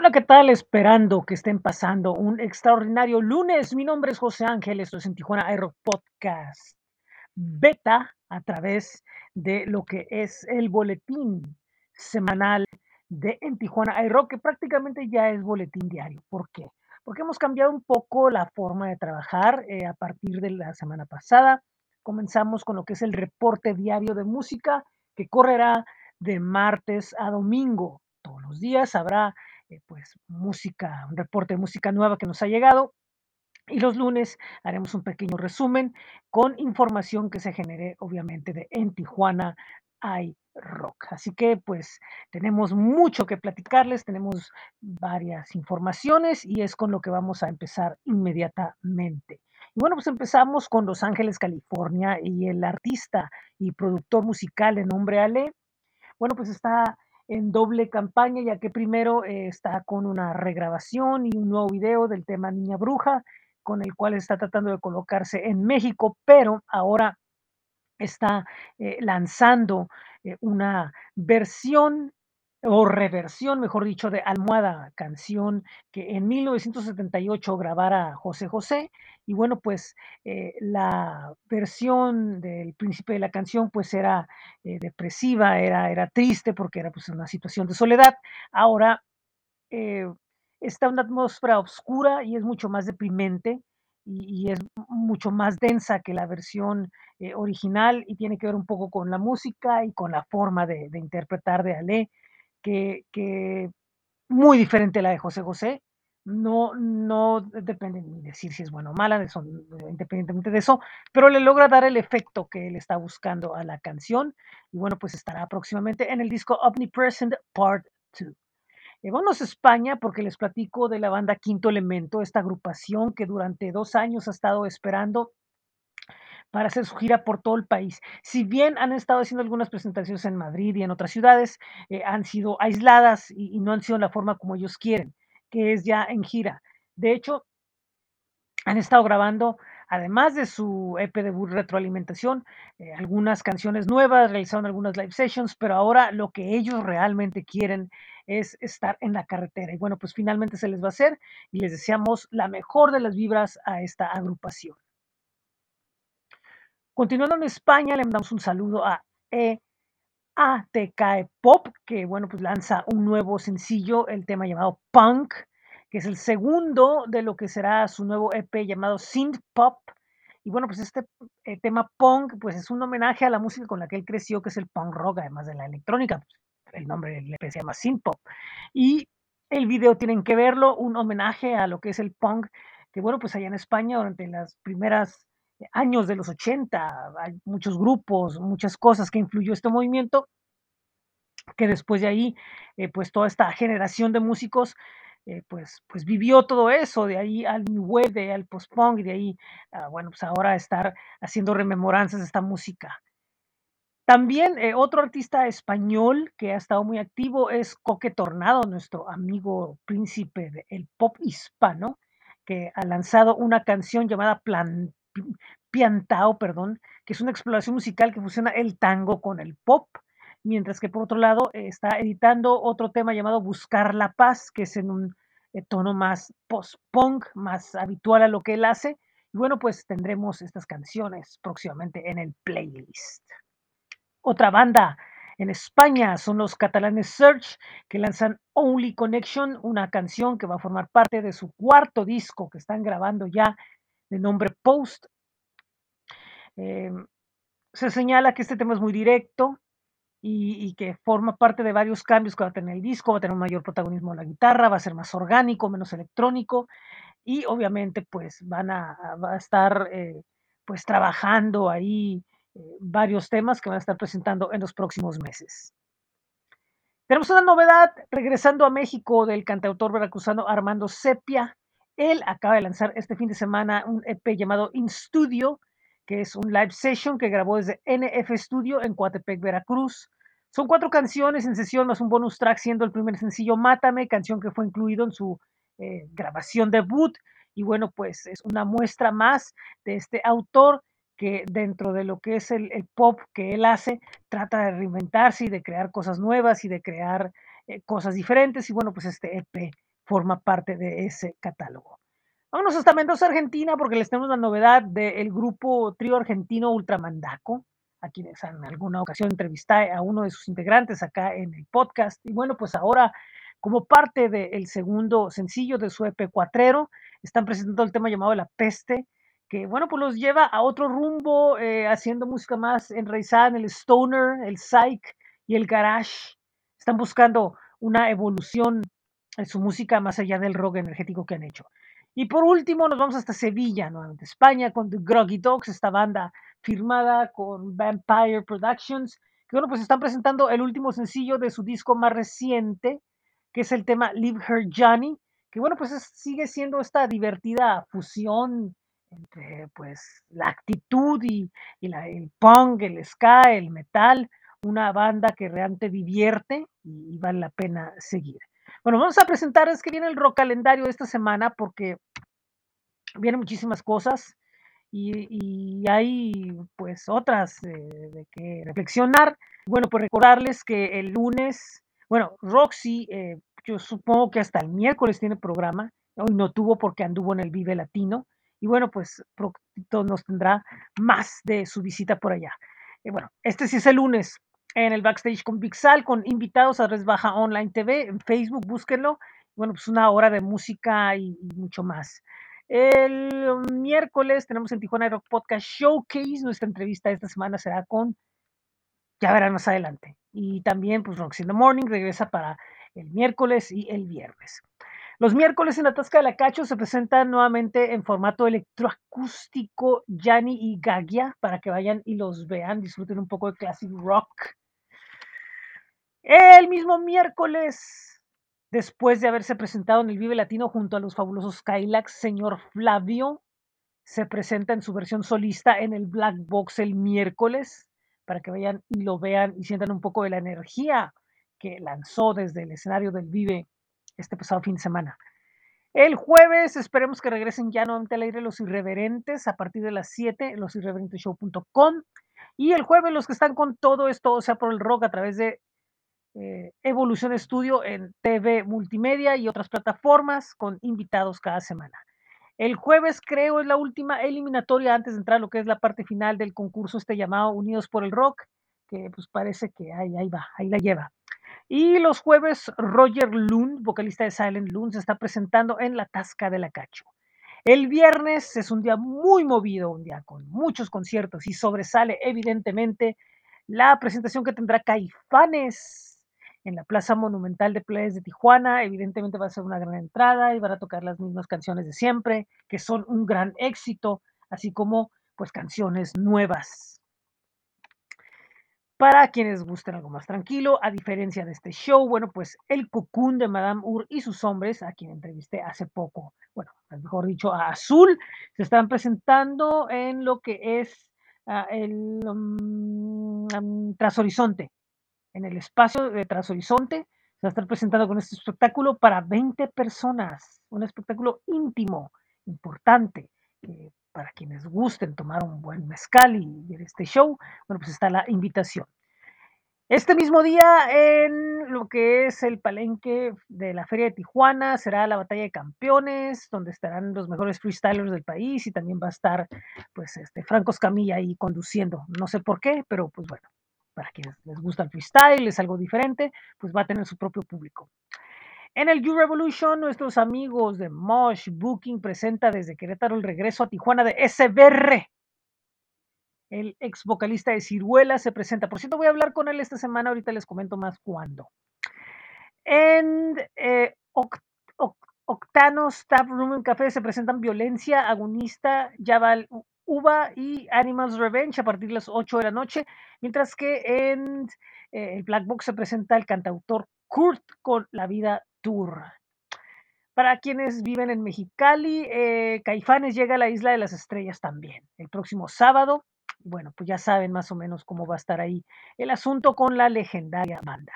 Hola, ¿qué tal? Esperando que estén pasando un extraordinario lunes. Mi nombre es José Ángel, esto es en Tijuana iRock Podcast Beta a través de lo que es el boletín semanal de En Tijuana iRock, que prácticamente ya es boletín diario. ¿Por qué? Porque hemos cambiado un poco la forma de trabajar eh, a partir de la semana pasada. Comenzamos con lo que es el reporte diario de música que correrá de martes a domingo. Todos los días habrá eh, pues música, un reporte de música nueva que nos ha llegado. Y los lunes haremos un pequeño resumen con información que se genere, obviamente, de en Tijuana hay rock. Así que pues tenemos mucho que platicarles, tenemos varias informaciones y es con lo que vamos a empezar inmediatamente. Y bueno, pues empezamos con Los Ángeles, California y el artista y productor musical de nombre Ale bueno, pues está en doble campaña, ya que primero eh, está con una regrabación y un nuevo video del tema Niña Bruja, con el cual está tratando de colocarse en México, pero ahora está eh, lanzando eh, una versión o reversión, mejor dicho, de Almohada, canción que en 1978 grabara José José. Y bueno, pues eh, la versión del príncipe de la canción pues era eh, depresiva, era, era triste porque era pues una situación de soledad. Ahora eh, está una atmósfera oscura y es mucho más deprimente y, es mucho más densa que la versión eh, original y tiene que ver un poco con la música y con la forma de, de interpretar de Ale, que, que muy diferente a la de José José. No, no depende ni decir si es buena o mala, eso, independientemente de eso, pero le logra dar el efecto que él está buscando a la canción. Y bueno, pues estará próximamente en el disco Omnipresent Part 2. Eh, a España porque les platico de la banda Quinto Elemento, esta agrupación que durante dos años ha estado esperando para hacer su gira por todo el país. Si bien han estado haciendo algunas presentaciones en Madrid y en otras ciudades, eh, han sido aisladas y, no han sido la forma como ellos quieren, que es ya en gira. De hecho, han estado grabando, además de su EP debut Retroalimentación, eh, algunas canciones nuevas, realizaron algunas live sessions, pero ahora lo que ellos realmente quieren es estar en la carretera. Y bueno, pues finalmente se les va a hacer y les deseamos la mejor de las vibras a esta agrupación. Continuando en España, le mandamos un saludo a EATK Pop, que bueno, pues lanza un nuevo sencillo, el tema llamado Punk, que es el segundo de lo que será su nuevo EP llamado Synth Pop. Y bueno, pues este eh, tema punk, pues es un homenaje a la música con la que él creció, que es el punk rock, además de la electrónica. El nombre del EP se llama Synth Pop. Y el video tienen que verlo, un homenaje a lo que es el punk, que bueno, pues allá en España durante las primeras años de los 80 hay muchos grupos, muchas cosas que influyó este movimiento, que después de ahí, eh, pues toda esta generación de músicos eh, pues, pues vivió todo eso, de ahí al New Wave, de ahí al post-punk, y de ahí, ah, bueno, pues ahora estar haciendo rememoranzas de esta música. También eh, otro artista español que ha estado muy activo es Coque Tornado, nuestro amigo príncipe del pop hispano, que ha lanzado una canción llamada Plan, Piantao, perdón, que es una exploración musical que fusiona el tango con el pop, mientras que por otro lado eh, está editando otro tema llamado Buscar la Paz, que es en un eh, tono más post-punk, más habitual a lo que él hace. Y bueno, pues tendremos estas canciones próximamente en el playlist. Otra banda en España son los catalanes Search, que lanzan Only Connection, una canción que va a formar parte de su cuarto disco que están grabando ya de nombre Post. Eh, se señala que este tema es muy directo y, que forma parte de varios cambios que va a tener el disco, va a tener un mayor protagonismo la guitarra, va a ser más orgánico, menos electrónico y obviamente pues van a, a, va a estar eh, pues trabajando ahí eh, varios temas que van a estar presentando en los próximos meses. Tenemos una novedad regresando a México del cantautor veracruzano Armando Sepia. Él acaba de lanzar este fin de semana un EP llamado In Studio, que es un live session que grabó desde NF Studio en Coatepec, Veracruz. Son cuatro canciones en sesión más un bonus track, siendo el primer sencillo Mátame, canción que fue incluido en su eh, grabación debut. Y bueno, pues es una muestra más de este autor que dentro de lo que es el, pop que él hace, trata de reinventarse y de crear cosas nuevas y de crear eh, cosas diferentes. Y bueno, pues este EP forma parte de ese catálogo. Vámonos hasta Mendoza, Argentina, porque les tenemos la novedad del grupo trío argentino Ultramandaco, a quienes en alguna ocasión entrevisté a uno de sus integrantes acá en el podcast. Y bueno, pues ahora, como parte del segundo sencillo de su EP Cuatrero, están presentando el tema llamado La Peste, que bueno, pues los lleva a otro rumbo, eh, haciendo música más enraizada en el stoner, el psych y el garage. Están buscando una evolución su música más allá del rock energético que han hecho. Y por último, nos vamos hasta Sevilla, nuevamente España, con The Groggy Dogs, esta banda firmada con Vampire Productions, que bueno, pues están presentando el último sencillo de su disco más reciente, que es el tema Leave Her Johnny, que bueno, pues es, sigue siendo esta divertida fusión entre pues la actitud y, y la, el punk, el ska, el metal, una banda que realmente divierte y vale la pena seguir. Bueno, vamos a presentar, es que viene el rock calendario de esta semana porque vienen muchísimas cosas y, hay pues otras eh, de que reflexionar. Bueno, pues recordarles que el lunes, bueno, Roxy, eh, yo supongo que hasta el miércoles tiene programa, hoy no tuvo porque anduvo en el Vive Latino y bueno, pues pronto nos tendrá más de su visita por allá. Y bueno, este sí es el lunes en el backstage con Pixal, con invitados a Res Baja Online TV, en Facebook, búsquenlo. Bueno, pues una hora de música y, mucho más. El miércoles tenemos en Tijuana Rock Podcast Showcase. Nuestra entrevista esta semana será con, ya verán más adelante. Y también, pues Rocks in the Morning regresa para el miércoles y el viernes. Los miércoles en la Tasca de la Cacho se presentan nuevamente en formato electroacústico Yanni y Gagia para que vayan y los vean, disfruten un poco de classic rock. El mismo miércoles, después de haberse presentado en el Vive Latino junto a los fabulosos Kylax, señor Flavio se presenta en su versión solista en el Black Box el miércoles para que vayan y lo vean y sientan un poco de la energía que lanzó desde el escenario del Vive este pasado fin de semana. El jueves esperemos que regresen ya nuevamente al aire los irreverentes a partir de las 7, losirreverenteshow.com. Y el jueves los que están con todo esto, o sea, por el rock a través de eh, Evolución Estudio en TV Multimedia y otras plataformas con invitados cada semana. El jueves creo es la última eliminatoria antes de entrar a lo que es la parte final del concurso este llamado Unidos por el Rock, que pues parece que ahí, ahí va, ahí la lleva. Y los jueves, Roger Lund, vocalista de Silent Lund, se está presentando en la Tasca de la Cacho. El viernes es un día muy movido, un día con muchos conciertos y sobresale evidentemente la presentación que tendrá Caifanes en la Plaza Monumental de Playas de Tijuana. Evidentemente va a ser una gran entrada y van a tocar las mismas canciones de siempre, que son un gran éxito, así como pues canciones nuevas para quienes gusten algo más tranquilo, a diferencia de este show, bueno, pues el Cocoon de Madame Ur y sus hombres, a quien entrevisté hace poco, bueno, mejor dicho, a Azul, se están presentando en lo que es uh, el um, Trashorizonte, en el espacio de Trashorizonte, se va a estar presentando con este espectáculo para 20 personas, un espectáculo íntimo, importante, para quienes gusten tomar un buen mezcal y ver este show, bueno, pues está la invitación. Este mismo día, en lo que es el palenque de la Feria de Tijuana, será la Batalla de Campeones, donde estarán los mejores freestylers del país y también va a estar, pues, este Franco Escamilla ahí conduciendo. No sé por qué, pero pues bueno, para quienes les gusta el freestyle, es algo diferente, pues va a tener su propio público. En el U Revolution, nuestros amigos de Mosh Booking presenta desde Querétaro el regreso a Tijuana de SBR. El ex vocalista de Ciruela se presenta. Por cierto, voy a hablar con él esta semana. Ahorita les comento más cuándo. En eh, Oct Room Café se presentan Violencia, Agonista, Jabal Uva y Animals Revenge a partir de las 8 de la noche. Mientras que en eh, el Black Box se presenta el cantautor Kurt con La Vida Tour. Para quienes viven en Mexicali, eh, Caifanes llega a la Isla de las Estrellas también el próximo sábado. Bueno, pues ya saben más o menos cómo va a estar ahí el asunto con la legendaria banda.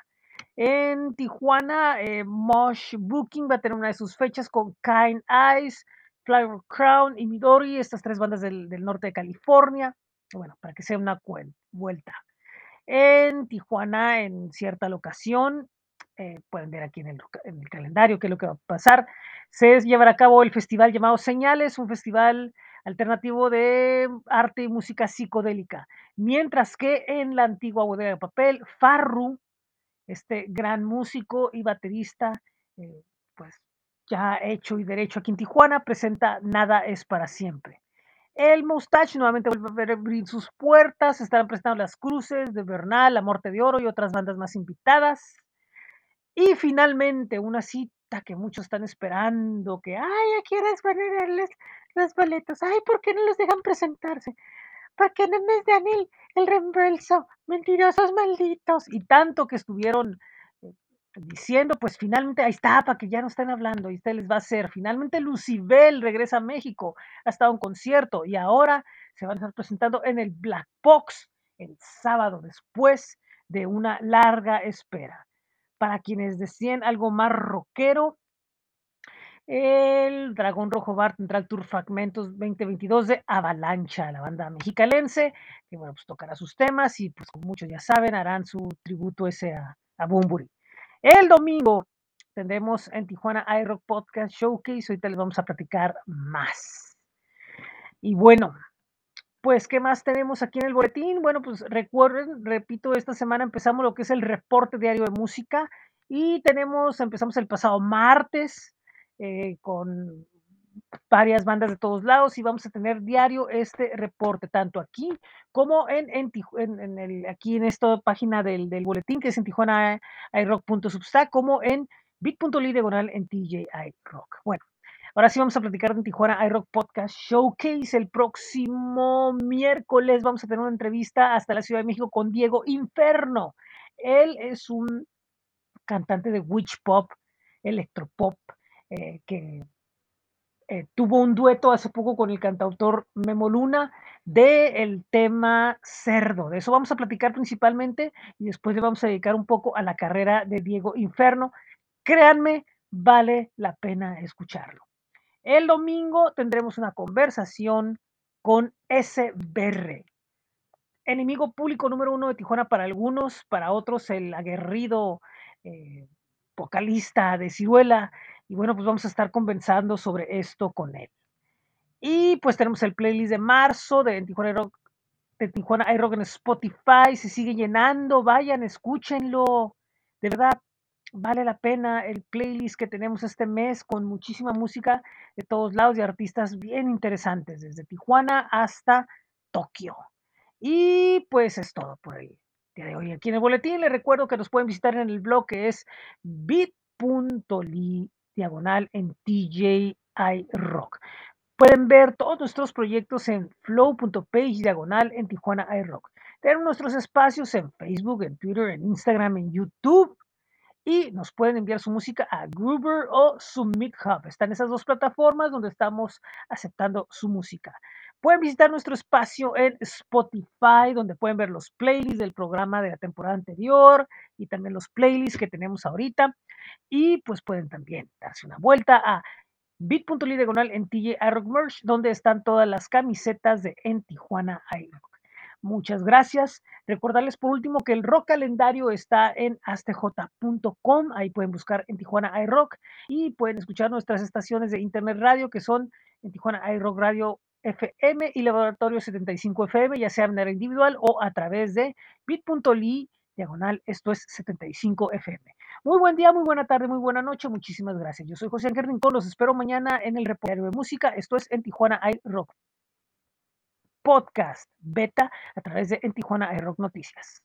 En Tijuana, eh, Mosh Booking va a tener una de sus fechas con Kind Eyes, Flower Crown y Midori, estas tres bandas del, norte de California. Bueno, para que sea una vuelta. En Tijuana, en cierta locación, eh, pueden ver aquí en el, en el, calendario qué es lo que va a pasar. Se llevará a cabo el festival llamado Señales, un festival alternativo de arte y música psicodélica. Mientras que en la antigua bodega de papel, Farru, este gran músico y baterista, eh, pues ya hecho y derecho aquí en Tijuana, presenta Nada es para siempre. El Mustache nuevamente vuelve a abrir sus puertas, estarán prestando las cruces de Bernal, La Morte de Oro y otras bandas más invitadas. Y finalmente, una cita que muchos están esperando, que, ay, ¿a quieres ponerles los boletos? Ay, ¿por qué no los dejan presentarse? Porque no les dan el, reembolso, mentirosos malditos. Y tanto que estuvieron diciendo, pues finalmente ahí está, para que ya no estén hablando, y usted les va a hacer. Finalmente Lucibel regresa a México, ha estado en concierto y ahora se van a estar presentando en el Black Box el sábado después de una larga espera. Para quienes decían algo más rockero, el Dragón Rojo Bar tendrá el Tour Fragmentos 2022 de Avalancha, la banda mexicalense, que bueno, pues tocará sus temas y pues como muchos ya saben, harán su tributo ese a, a. El domingo tendremos en Tijuana iRock Podcast Showcase, ahorita les vamos a platicar más. Y bueno, pues, ¿qué más tenemos aquí en el boletín? Bueno, pues recuerden, repito, esta semana empezamos lo que es el reporte diario de música y tenemos, empezamos el pasado martes eh, con varias bandas de todos lados y vamos a tener diario este reporte, tanto aquí como en, en, en, el, aquí en esta página del, del, boletín que es en Tijuana iRock.substack, como en bit.ly diagonal en TJ iRock. Bueno, Ahora sí vamos a platicar de Tijuana iRock Podcast Showcase. El próximo miércoles vamos a tener una entrevista hasta la Ciudad de México con Diego Inferno. Él es un cantante de witch pop, electropop, eh, que eh, tuvo un dueto hace poco con el cantautor Memo Luna del el tema cerdo. De eso vamos a platicar principalmente y después le vamos a dedicar un poco a la carrera de Diego Inferno. Créanme, vale la pena escucharlo. El domingo tendremos una conversación con SBR, enemigo público número uno de Tijuana para algunos, para otros el aguerrido eh, vocalista de Ciruela. Y bueno, pues vamos a estar conversando sobre esto con él. Y pues tenemos el playlist de marzo de Tijuana Rock, de Tijuana iRock en Spotify. Se sigue llenando, vayan, escúchenlo. De verdad, vale la pena el playlist que tenemos este mes con muchísima música de todos lados y artistas bien interesantes, desde Tijuana hasta Tokio. Y pues es todo por el día de hoy aquí en el boletín. Les recuerdo que nos pueden visitar en el blog que es bit.ly diagonal en TJI Rock. Pueden ver todos nuestros proyectos en flow.page diagonal en Tijuana iRock. Tenemos nuestros espacios en Facebook, en Twitter, en Instagram, en YouTube y nos pueden enviar su música a Groover o Submit Hub. Están esas dos plataformas donde estamos aceptando su música. Pueden visitar nuestro espacio en Spotify, donde pueden ver los playlists del programa de la temporada anterior y también los playlists que tenemos ahorita. Y pues pueden también darse una vuelta a bit.ly diagonal en TJ iRock Merch, donde están todas las camisetas de En Tijuana iRock. Muchas gracias. Recordarles por último que el rock calendario está en astj.com. Ahí pueden buscar en Tijuana iRock y pueden escuchar nuestras estaciones de internet radio que son en Tijuana iRock Radio FM y Laboratorio 75 FM, ya sea de manera individual o a través de bit.ly diagonal, esto es 75 FM. Muy buen día, muy buena tarde, muy buena noche, muchísimas gracias. Yo soy José Ángel Rincón, los espero mañana en el reportario de música, esto es en Tijuana iRock podcast beta a través de En Tijuana iRock Noticias.